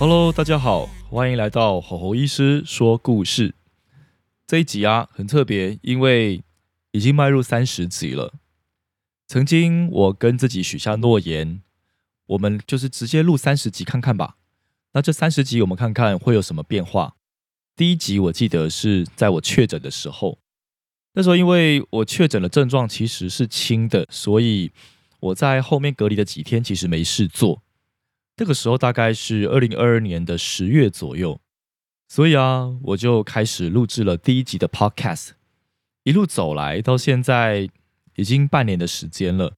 Hello，大家好，欢迎来到吼吼医师说故事。这一集啊很特别，因为已经迈入三十集了。曾经我跟自己许下诺言，我们就是直接录三十集看看吧。那这三十集我们看看会有什么变化？第一集我记得是在我确诊的时候，那时候因为我确诊的症状其实是轻的，所以我在后面隔离的几天其实没事做。这个时候大概是二零二二年的十月左右，所以啊，我就开始录制了第一集的 Podcast。一路走来到现在已经半年的时间了，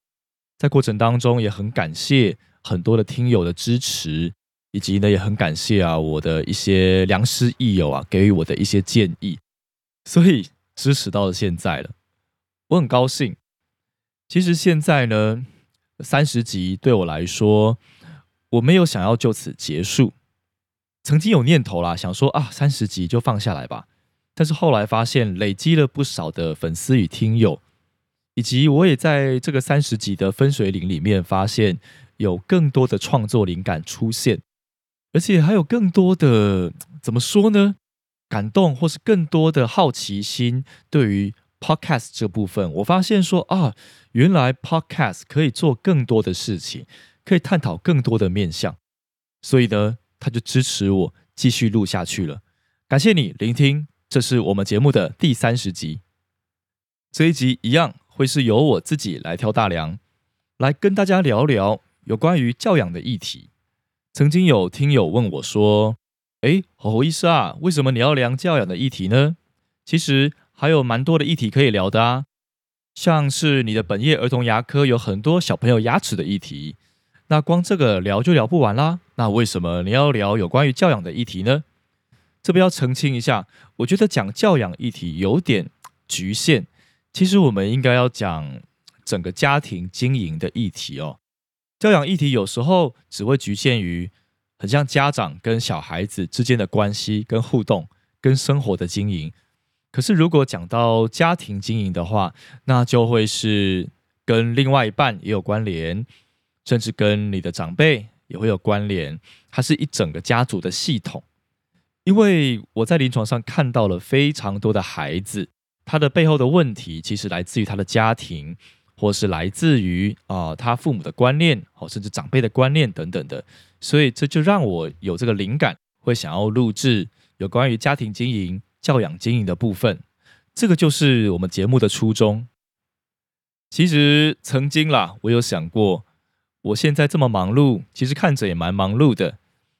在过程当中也很感谢很多的听友的支持，以及呢也很感谢啊我的一些良师益友啊给予我的一些建议，所以支持到了现在了，我很高兴。其实现在呢，三十集对我来说。我没有想要就此结束，曾经有念头啦，想说啊，三十集就放下来吧。但是后来发现累积了不少的粉丝与听友，以及我也在这个三十集的分水岭里面发现有更多的创作灵感出现，而且还有更多的怎么说呢？感动或是更多的好奇心。对于 podcast 这部分，我发现说啊，原来 podcast 可以做更多的事情。可以探讨更多的面向，所以呢，他就支持我继续录下去了。感谢你聆听，这是我们节目的第三十集。这一集一样会是由我自己来挑大梁，来跟大家聊聊有关于教养的议题。曾经有听友问我说：“哎，吼吼医师啊，为什么你要聊教养的议题呢？”其实还有蛮多的议题可以聊的啊，像是你的本业儿童牙科有很多小朋友牙齿的议题。那光这个聊就聊不完啦。那为什么你要聊有关于教养的议题呢？这边要澄清一下，我觉得讲教养议题有点局限。其实我们应该要讲整个家庭经营的议题哦。教养议题有时候只会局限于很像家长跟小孩子之间的关系跟互动跟生活的经营。可是如果讲到家庭经营的话，那就会是跟另外一半也有关联。甚至跟你的长辈也会有关联，它是一整个家族的系统。因为我在临床上看到了非常多的孩子，他的背后的问题其实来自于他的家庭，或是来自于啊他父母的观念，哦甚至长辈的观念等等的。所以这就让我有这个灵感，会想要录制有关于家庭经营、教养经营的部分。这个就是我们节目的初衷。其实曾经啦，我有想过。我现在这么忙碌，其实看着也蛮忙碌的。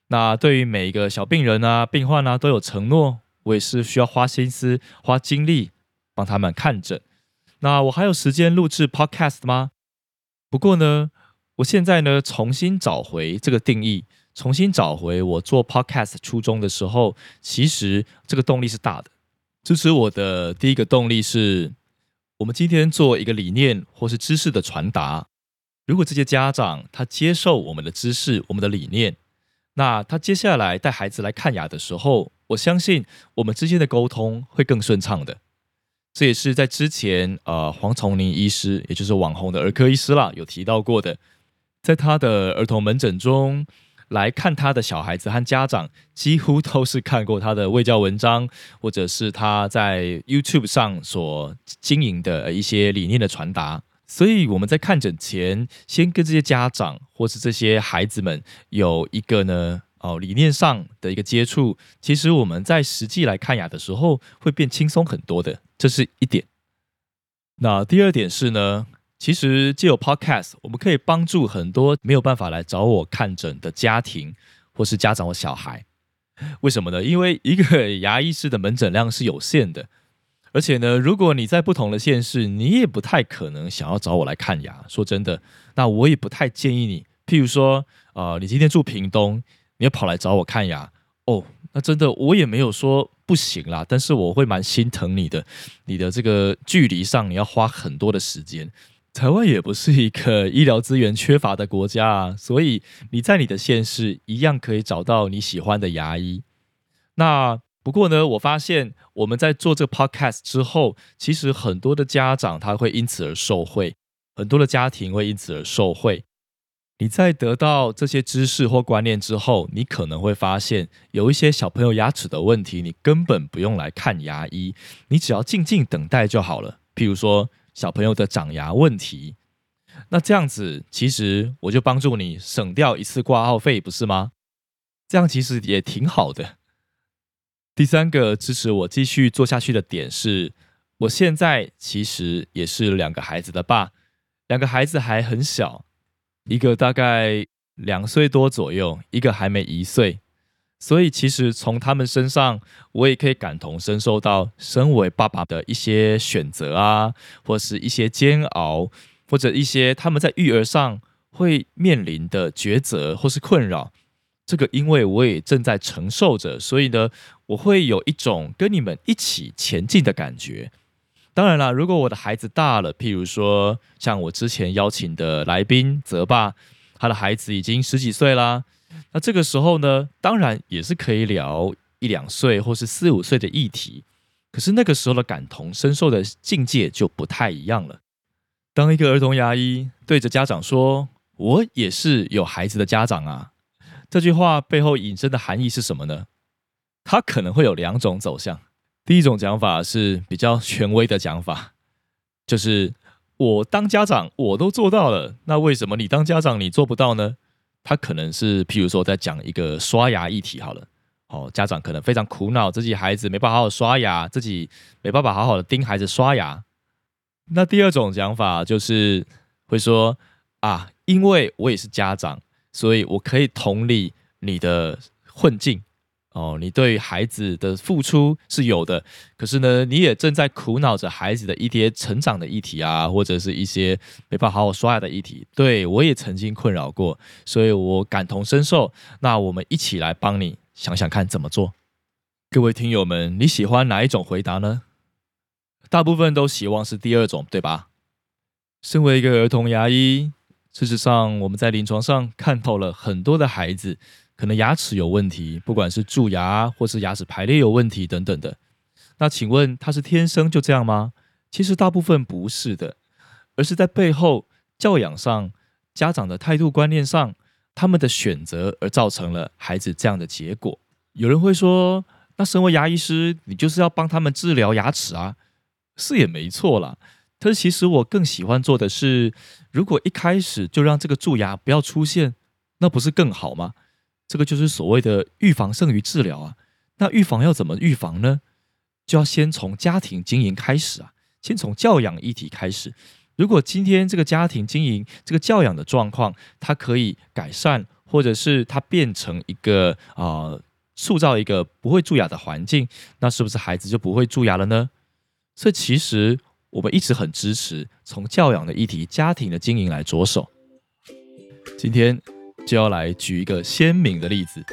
那对于每一个小病人啊、病患啊，都有承诺，我也是需要花心思、花精力帮他们看诊。那我还有时间录制 Podcast 吗？不过呢，我现在呢重新找回这个定义，重新找回我做 Podcast 初衷的时候，其实这个动力是大的。支持我的第一个动力是，我们今天做一个理念或是知识的传达。如果这些家长他接受我们的知识、我们的理念，那他接下来带孩子来看牙的时候，我相信我们之间的沟通会更顺畅的。这也是在之前呃黄崇林医师，也就是网红的儿科医师啦，有提到过的，在他的儿童门诊中来看他的小孩子和家长，几乎都是看过他的卫教文章，或者是他在 YouTube 上所经营的一些理念的传达。所以我们在看诊前，先跟这些家长或是这些孩子们有一个呢，哦，理念上的一个接触。其实我们在实际来看牙的时候，会变轻松很多的，这是一点。那第二点是呢，其实既有 Podcast，我们可以帮助很多没有办法来找我看诊的家庭或是家长或小孩。为什么呢？因为一个牙医师的门诊量是有限的。而且呢，如果你在不同的县市，你也不太可能想要找我来看牙。说真的，那我也不太建议你。譬如说，呃，你今天住屏东，你要跑来找我看牙，哦，那真的我也没有说不行啦，但是我会蛮心疼你的，你的这个距离上你要花很多的时间。台湾也不是一个医疗资源缺乏的国家啊，所以你在你的县市一样可以找到你喜欢的牙医。那不过呢，我发现我们在做这个 podcast 之后，其实很多的家长他会因此而受惠，很多的家庭会因此而受惠。你在得到这些知识或观念之后，你可能会发现有一些小朋友牙齿的问题，你根本不用来看牙医，你只要静静等待就好了。譬如说。小朋友的长牙问题，那这样子其实我就帮助你省掉一次挂号费，不是吗？这样其实也挺好的。第三个支持我继续做下去的点是，我现在其实也是两个孩子的爸，两个孩子还很小，一个大概两岁多左右，一个还没一岁。所以，其实从他们身上，我也可以感同身受到身为爸爸的一些选择啊，或是一些煎熬，或者一些他们在育儿上会面临的抉择或是困扰。这个，因为我也正在承受着，所以呢，我会有一种跟你们一起前进的感觉。当然啦，如果我的孩子大了，譬如说像我之前邀请的来宾泽爸，他的孩子已经十几岁啦。那这个时候呢，当然也是可以聊一两岁或是四五岁的议题，可是那个时候的感同身受的境界就不太一样了。当一个儿童牙医对着家长说：“我也是有孩子的家长啊。”这句话背后引申的含义是什么呢？他可能会有两种走向。第一种讲法是比较权威的讲法，就是我当家长我都做到了，那为什么你当家长你做不到呢？他可能是，譬如说，在讲一个刷牙议题好了，哦，家长可能非常苦恼，自己孩子没办法好好刷牙，自己没办法好好的盯孩子刷牙。那第二种讲法就是会说啊，因为我也是家长，所以我可以同理你的困境。哦，你对孩子的付出是有的，可是呢，你也正在苦恼着孩子的一些成长的议题啊，或者是一些没办法好好刷牙的议题。对我也曾经困扰过，所以我感同身受。那我们一起来帮你想想看怎么做。各位听友们，你喜欢哪一种回答呢？大部分都希望是第二种，对吧？身为一个儿童牙医，事实上我们在临床上看透了很多的孩子。可能牙齿有问题，不管是蛀牙或是牙齿排列有问题等等的。那请问他是天生就这样吗？其实大部分不是的，而是在背后教养上、家长的态度观念上，他们的选择而造成了孩子这样的结果。有人会说，那身为牙医师，你就是要帮他们治疗牙齿啊？是也没错啦。但是其实我更喜欢做的是，如果一开始就让这个蛀牙不要出现，那不是更好吗？这个就是所谓的预防胜于治疗啊。那预防要怎么预防呢？就要先从家庭经营开始啊，先从教养议题开始。如果今天这个家庭经营、这个教养的状况，它可以改善，或者是它变成一个啊，塑造一个不会蛀牙的环境，那是不是孩子就不会蛀牙了呢？所以其实我们一直很支持从教养的议题、家庭的经营来着手。今天。就要来举一个鲜明的例子，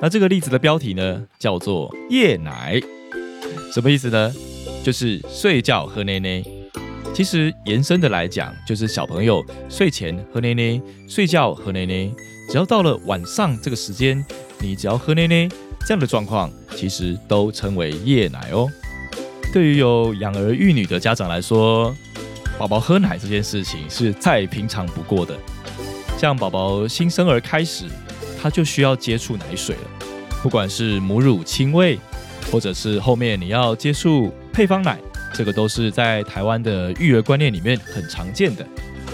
那这个例子的标题呢叫做夜奶，什么意思呢？就是睡觉喝奶奶。其实延伸的来讲，就是小朋友睡前喝奶奶，睡觉喝奶奶。只要到了晚上这个时间，你只要喝奶奶，这样的状况其实都称为夜奶哦。对于有养儿育女的家长来说，宝宝喝奶这件事情是再平常不过的。像宝宝新生儿开始，他就需要接触奶水了。不管是母乳亲喂，或者是后面你要接触配方奶，这个都是在台湾的育儿观念里面很常见的。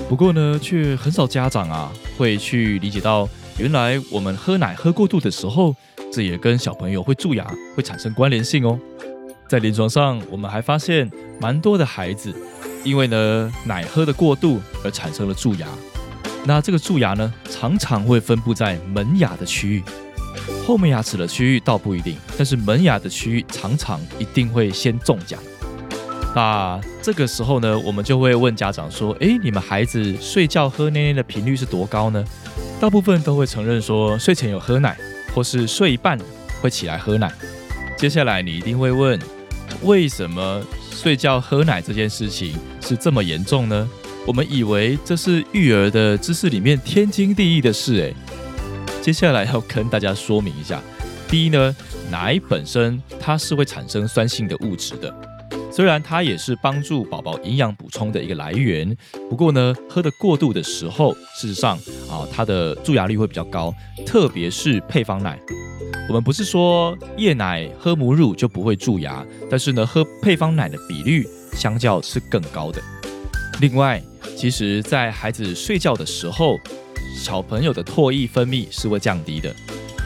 不过呢，却很少家长啊会去理解到，原来我们喝奶喝过度的时候，这也跟小朋友会蛀牙会产生关联性哦。在临床上，我们还发现蛮多的孩子，因为呢奶喝的过度而产生了蛀牙。那这个蛀牙呢，常常会分布在门牙的区域，后面牙齿的区域倒不一定，但是门牙的区域常常一定会先中奖。那这个时候呢，我们就会问家长说：“诶，你们孩子睡觉喝奶奶的频率是多高呢？”大部分都会承认说睡前有喝奶，或是睡一半会起来喝奶。接下来你一定会问，为什么睡觉喝奶这件事情是这么严重呢？我们以为这是育儿的知识里面天经地义的事，诶。接下来要跟大家说明一下，第一呢，奶本身它是会产生酸性的物质的。虽然它也是帮助宝宝营养补充的一个来源，不过呢，喝的过度的时候，事实上啊，它的蛀牙率会比较高，特别是配方奶。我们不是说夜奶喝母乳就不会蛀牙，但是呢，喝配方奶的比率相较是更高的。另外，其实在孩子睡觉的时候，小朋友的唾液分泌是会降低的，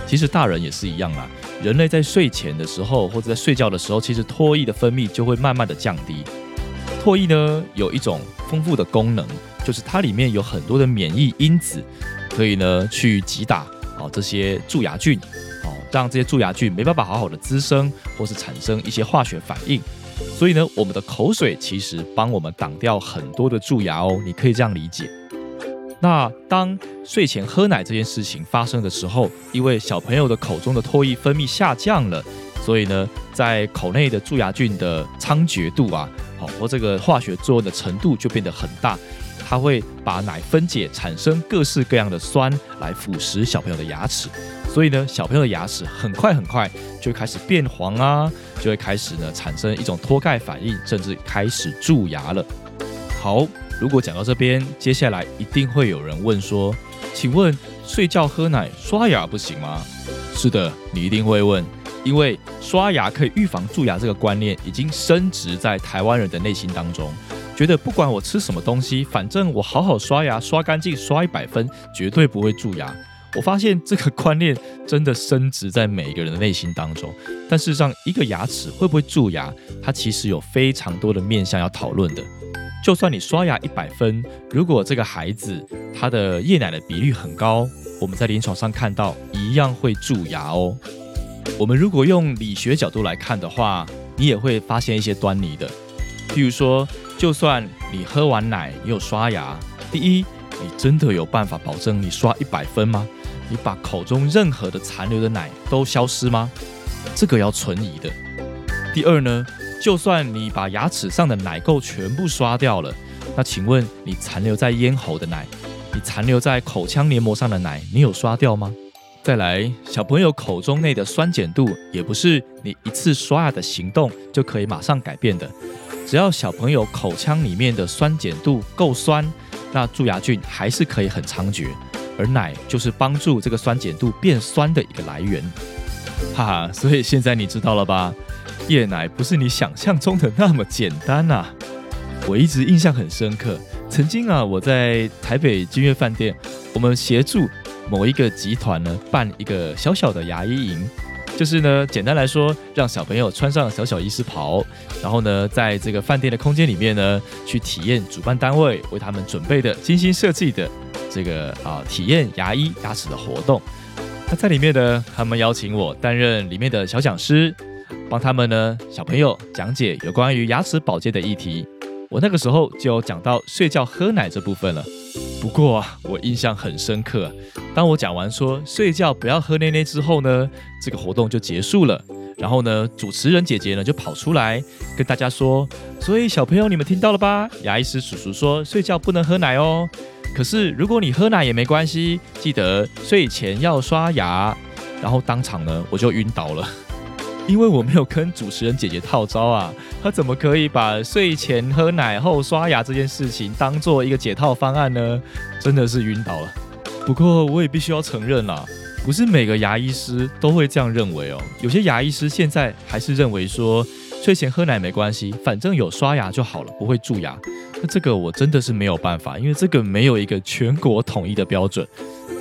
其实大人也是一样啦。人类在睡前的时候，或者在睡觉的时候，其实唾液的分泌就会慢慢的降低。唾液呢有一种丰富的功能，就是它里面有很多的免疫因子，可以呢去击打哦这些蛀牙菌，哦让这些蛀牙菌没办法好好的滋生，或是产生一些化学反应。所以呢，我们的口水其实帮我们挡掉很多的蛀牙哦，你可以这样理解。那当睡前喝奶这件事情发生的时候，因为小朋友的口中的唾液分泌下降了，所以呢，在口内的蛀牙菌的猖獗度啊，好或这个化学作用的程度就变得很大，它会把奶分解，产生各式各样的酸来腐蚀小朋友的牙齿，所以呢，小朋友的牙齿很快很快就会开始变黄啊，就会开始呢产生一种脱钙反应，甚至开始蛀牙了。好。如果讲到这边，接下来一定会有人问说：“请问睡觉喝奶刷牙不行吗？”是的，你一定会问，因为刷牙可以预防蛀牙这个观念已经深植在台湾人的内心当中，觉得不管我吃什么东西，反正我好好刷牙，刷干净，刷一百分，绝对不会蛀牙。我发现这个观念真的深植在每一个人的内心当中，但事实上，一个牙齿会不会蛀牙，它其实有非常多的面向要讨论的。就算你刷牙一百分，如果这个孩子他的夜奶的比率很高，我们在临床上看到一样会蛀牙哦。我们如果用理学角度来看的话，你也会发现一些端倪的。譬如说，就算你喝完奶，你有刷牙，第一，你真的有办法保证你刷一百分吗？你把口中任何的残留的奶都消失吗？这个要存疑的。第二呢？就算你把牙齿上的奶垢全部刷掉了，那请问你残留在咽喉的奶，你残留在口腔黏膜上的奶，你有刷掉吗？再来，小朋友口中内的酸碱度也不是你一次刷牙的行动就可以马上改变的。只要小朋友口腔里面的酸碱度够酸，那蛀牙菌还是可以很猖獗，而奶就是帮助这个酸碱度变酸的一个来源。哈哈，所以现在你知道了吧？夜奶不是你想象中的那么简单呐！我一直印象很深刻。曾经啊，我在台北金月饭店，我们协助某一个集团呢办一个小小的牙医营，就是呢，简单来说，让小朋友穿上小小医师袍，然后呢，在这个饭店的空间里面呢，去体验主办单位为他们准备的精心设计的这个啊体验牙医牙齿的活动。那在里面呢，他们邀请我担任里面的小讲师。帮他们呢，小朋友讲解有关于牙齿保健的议题。我那个时候就讲到睡觉喝奶这部分了。不过啊，我印象很深刻。当我讲完说睡觉不要喝奶奶之后呢，这个活动就结束了。然后呢，主持人姐姐呢就跑出来跟大家说：“所以小朋友你们听到了吧？牙医师叔叔说睡觉不能喝奶哦。可是如果你喝奶也没关系，记得睡前要刷牙。”然后当场呢我就晕倒了。因为我没有跟主持人姐姐套招啊，她怎么可以把睡前喝奶后刷牙这件事情当做一个解套方案呢？真的是晕倒了。不过我也必须要承认啦，不是每个牙医师都会这样认为哦。有些牙医师现在还是认为说睡前喝奶没关系，反正有刷牙就好了，不会蛀牙。那这个我真的是没有办法，因为这个没有一个全国统一的标准。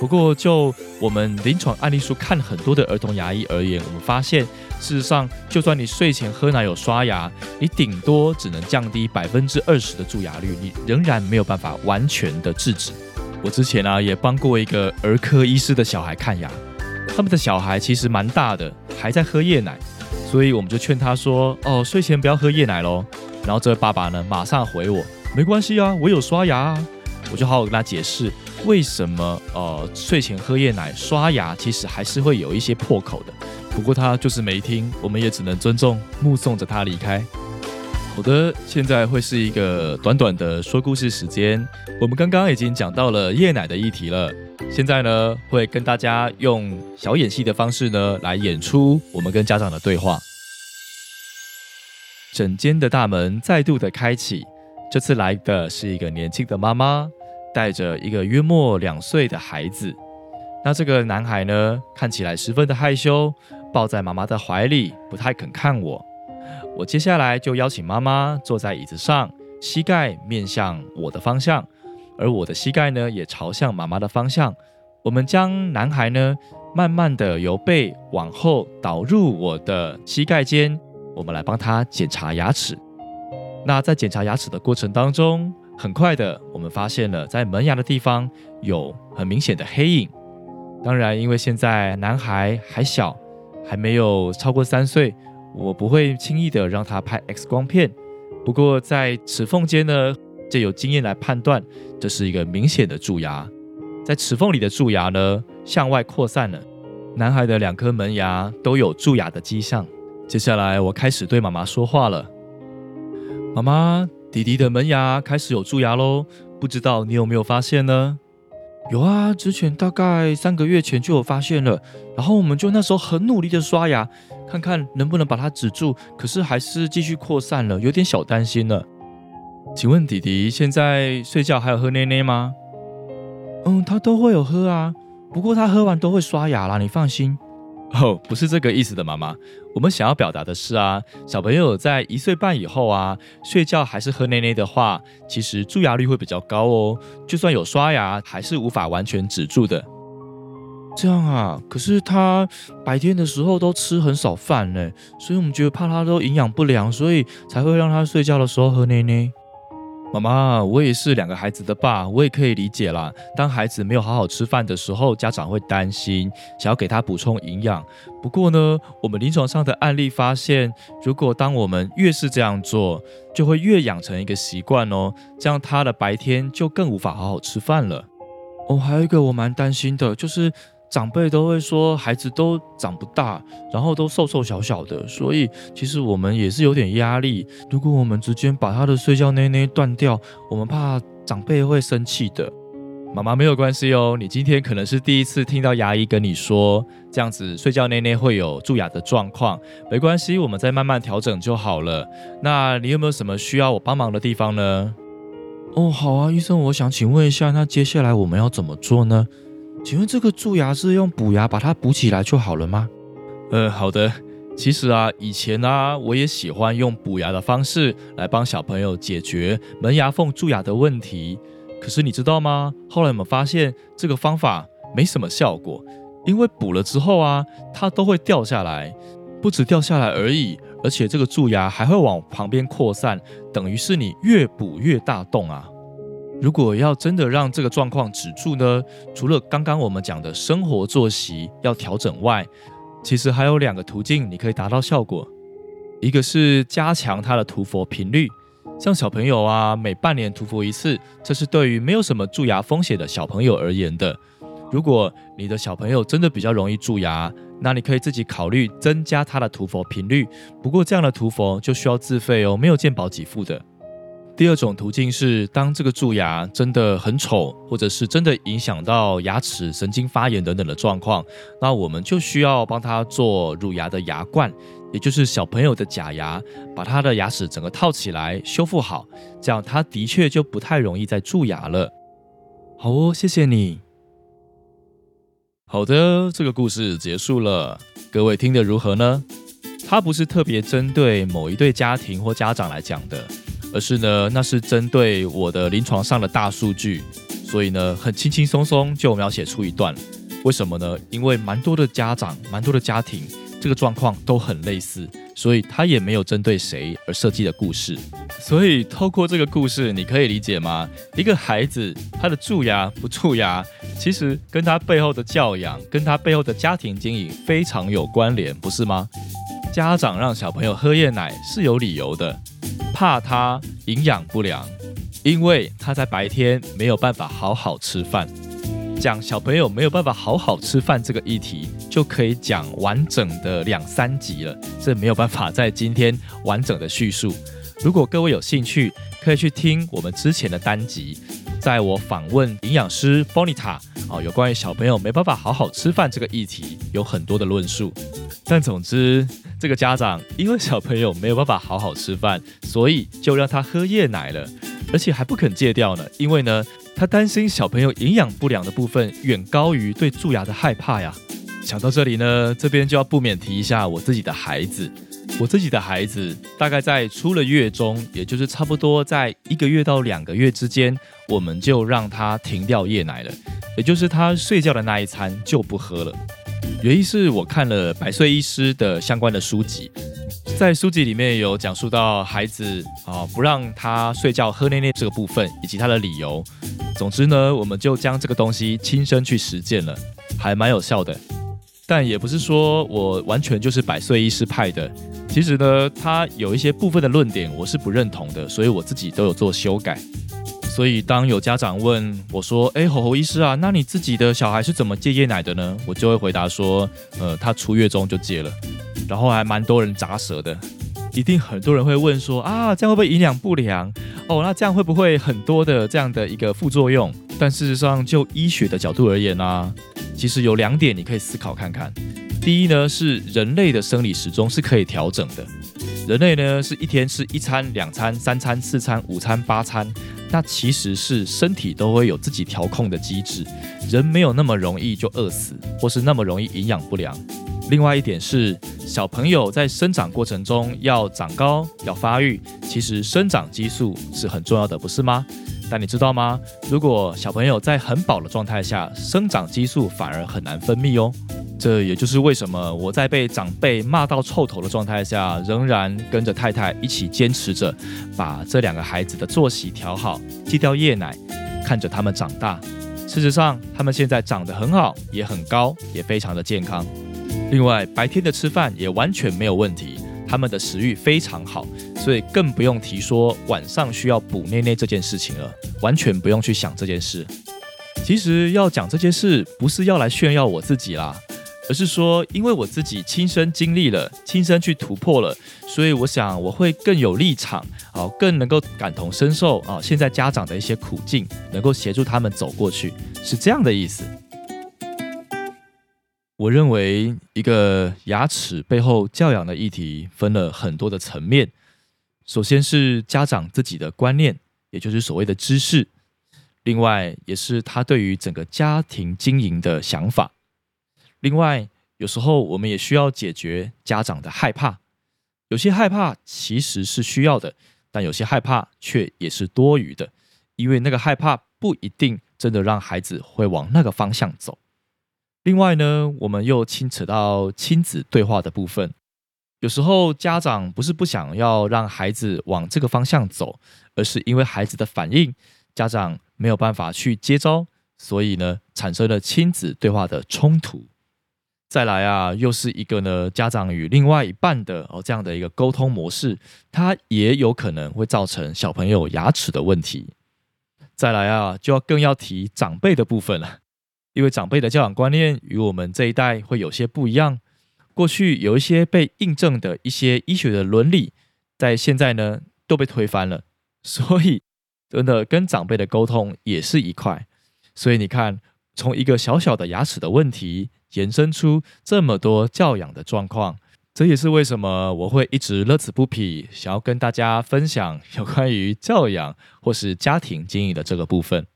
不过就我们临床案例书看很多的儿童牙医而言，我们发现。事实上，就算你睡前喝奶有刷牙，你顶多只能降低百分之二十的蛀牙率，你仍然没有办法完全的制止。我之前啊也帮过一个儿科医师的小孩看牙，他们的小孩其实蛮大的，还在喝夜奶，所以我们就劝他说：“哦，睡前不要喝夜奶喽。”然后这位爸爸呢马上回我：“没关系啊，我有刷牙。”啊。”我就好好跟他解释为什么呃睡前喝夜奶刷牙其实还是会有一些破口的。不过他就是没听，我们也只能尊重，目送着他离开。好的，现在会是一个短短的说故事时间。我们刚刚已经讲到了夜奶的议题了，现在呢会跟大家用小演戏的方式呢来演出我们跟家长的对话。整间的大门再度的开启，这次来的是一个年轻的妈妈，带着一个约莫两岁的孩子。那这个男孩呢，看起来十分的害羞，抱在妈妈的怀里，不太肯看我。我接下来就邀请妈妈坐在椅子上，膝盖面向我的方向，而我的膝盖呢也朝向妈妈的方向。我们将男孩呢慢慢的由背往后导入我的膝盖间，我们来帮他检查牙齿。那在检查牙齿的过程当中，很快的我们发现了在门牙的地方有很明显的黑影。当然，因为现在男孩还小，还没有超过三岁。我不会轻易的让他拍 X 光片，不过在齿缝间呢，就有经验来判断，这是一个明显的蛀牙。在齿缝里的蛀牙呢，向外扩散了。男孩的两颗门牙都有蛀牙的迹象。接下来我开始对妈妈说话了：“妈妈，弟弟的门牙开始有蛀牙喽，不知道你有没有发现呢？”有啊，之前大概三个月前就有发现了，然后我们就那时候很努力的刷牙，看看能不能把它止住，可是还是继续扩散了，有点小担心了。请问弟弟现在睡觉还有喝奶奶吗？嗯，他都会有喝啊，不过他喝完都会刷牙啦，你放心。哦，不是这个意思的，妈妈。我们想要表达的是啊，小朋友在一岁半以后啊，睡觉还是喝奶奶的话，其实蛀牙率会比较高哦。就算有刷牙，还是无法完全止住的。这样啊，可是他白天的时候都吃很少饭呢，所以我们觉得怕他都营养不良，所以才会让他睡觉的时候喝奶奶。妈妈，我也是两个孩子的爸，我也可以理解啦。当孩子没有好好吃饭的时候，家长会担心，想要给他补充营养。不过呢，我们临床上的案例发现，如果当我们越是这样做，就会越养成一个习惯哦，这样他的白天就更无法好好吃饭了。哦，还有一个我蛮担心的，就是。长辈都会说孩子都长不大，然后都瘦瘦小小的，所以其实我们也是有点压力。如果我们直接把他的睡觉奶奶断掉，我们怕长辈会生气的。妈妈没有关系哦，你今天可能是第一次听到牙医跟你说这样子睡觉奶奶会有蛀牙的状况，没关系，我们再慢慢调整就好了。那你有没有什么需要我帮忙的地方呢？哦，好啊，医生，我想请问一下，那接下来我们要怎么做呢？请问这个蛀牙是用补牙把它补起来就好了吗？呃，好的。其实啊，以前啊，我也喜欢用补牙的方式来帮小朋友解决门牙缝蛀牙的问题。可是你知道吗？后来我们发现这个方法没什么效果，因为补了之后啊，它都会掉下来，不止掉下来而已，而且这个蛀牙还会往旁边扩散，等于是你越补越大洞啊。如果要真的让这个状况止住呢？除了刚刚我们讲的生活作息要调整外，其实还有两个途径你可以达到效果。一个是加强他的涂氟频率，像小朋友啊，每半年涂氟一次，这是对于没有什么蛀牙风险的小朋友而言的。如果你的小朋友真的比较容易蛀牙，那你可以自己考虑增加他的涂氟频率。不过这样的涂氟就需要自费哦，没有健保给付的。第二种途径是，当这个蛀牙真的很丑，或者是真的影响到牙齿神经发炎等等的状况，那我们就需要帮他做乳牙的牙冠，也就是小朋友的假牙，把他的牙齿整个套起来修复好，这样他的确就不太容易再蛀牙了。好哦，谢谢你。好的，这个故事结束了，各位听得如何呢？它不是特别针对某一对家庭或家长来讲的。而是呢，那是针对我的临床上的大数据，所以呢，很轻轻松松就描写出一段。为什么呢？因为蛮多的家长、蛮多的家庭，这个状况都很类似，所以他也没有针对谁而设计的故事。所以透过这个故事，你可以理解吗？一个孩子他的蛀牙不蛀牙，其实跟他背后的教养、跟他背后的家庭经营非常有关联，不是吗？家长让小朋友喝夜奶是有理由的。怕他营养不良，因为他在白天没有办法好好吃饭。讲小朋友没有办法好好吃饭这个议题，就可以讲完整的两三集了，这没有办法在今天完整的叙述。如果各位有兴趣，可以去听我们之前的单集，在我访问营养师 Bonita 哦，有关于小朋友没办法好好吃饭这个议题，有很多的论述。但总之，这个家长因为小朋友没有办法好好吃饭，所以就让他喝夜奶了，而且还不肯戒掉呢，因为呢。他担心小朋友营养不良的部分远高于对蛀牙的害怕呀。想到这里呢，这边就要不免提一下我自己的孩子。我自己的孩子大概在出了月中，也就是差不多在一个月到两个月之间，我们就让他停掉夜奶了，也就是他睡觉的那一餐就不喝了。原因是我看了百岁医师的相关的书籍。在书籍里面有讲述到孩子啊不让他睡觉喝奶奶这个部分，以及他的理由。总之呢，我们就将这个东西亲身去实践了，还蛮有效的。但也不是说我完全就是百岁医师派的，其实呢，他有一些部分的论点我是不认同的，所以我自己都有做修改。所以当有家长问我说：“哎，吼吼医师啊，那你自己的小孩是怎么戒夜奶的呢？”我就会回答说：“呃，他出月中就戒了。”然后还蛮多人砸舌的，一定很多人会问说啊，这样会不会营养不良？哦，那这样会不会很多的这样的一个副作用？但事实上，就医学的角度而言呢，其实有两点你可以思考看看。第一呢，是人类的生理时钟是可以调整的。人类呢是一天吃一餐、两餐、三餐、四餐、五餐、八餐，那其实是身体都会有自己调控的机制，人没有那么容易就饿死，或是那么容易营养不良。另外一点是，小朋友在生长过程中要长高、要发育，其实生长激素是很重要的，不是吗？但你知道吗？如果小朋友在很饱的状态下，生长激素反而很难分泌哦。这也就是为什么我在被长辈骂到臭头的状态下，仍然跟着太太一起坚持着，把这两个孩子的作息调好，戒掉夜奶，看着他们长大。事实上，他们现在长得很好，也很高，也非常的健康。另外，白天的吃饭也完全没有问题，他们的食欲非常好，所以更不用提说晚上需要补内内这件事情了，完全不用去想这件事。其实要讲这件事，不是要来炫耀我自己啦，而是说，因为我自己亲身经历了，亲身去突破了，所以我想我会更有立场，啊，更能够感同身受啊，现在家长的一些苦境，能够协助他们走过去，是这样的意思。我认为一个牙齿背后教养的议题分了很多的层面。首先是家长自己的观念，也就是所谓的知识；另外也是他对于整个家庭经营的想法。另外，有时候我们也需要解决家长的害怕。有些害怕其实是需要的，但有些害怕却也是多余的，因为那个害怕不一定真的让孩子会往那个方向走。另外呢，我们又牵扯到亲子对话的部分。有时候家长不是不想要让孩子往这个方向走，而是因为孩子的反应，家长没有办法去接招，所以呢，产生了亲子对话的冲突。再来啊，又是一个呢，家长与另外一半的哦这样的一个沟通模式，它也有可能会造成小朋友牙齿的问题。再来啊，就要更要提长辈的部分了。因为长辈的教养观念与我们这一代会有些不一样，过去有一些被印证的一些医学的伦理，在现在呢都被推翻了，所以真的跟长辈的沟通也是一块。所以你看，从一个小小的牙齿的问题，延伸出这么多教养的状况，这也是为什么我会一直乐此不疲，想要跟大家分享有关于教养或是家庭经营的这个部分。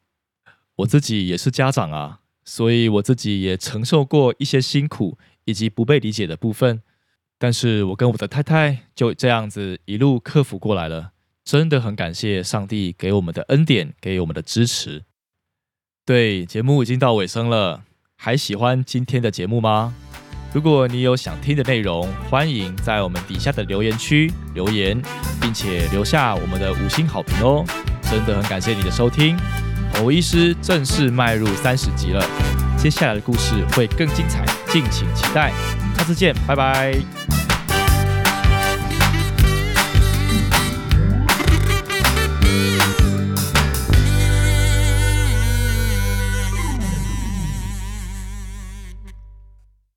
我自己也是家长啊。所以我自己也承受过一些辛苦以及不被理解的部分，但是我跟我的太太就这样子一路克服过来了，真的很感谢上帝给我们的恩典，给我们的支持。对，节目已经到尾声了，还喜欢今天的节目吗？如果你有想听的内容，欢迎在我们底下的留言区留言，并且留下我们的五星好评哦，真的很感谢你的收听。侯医师正式迈入三十级了，接下来的故事会更精彩，敬请期待。下次见，拜拜。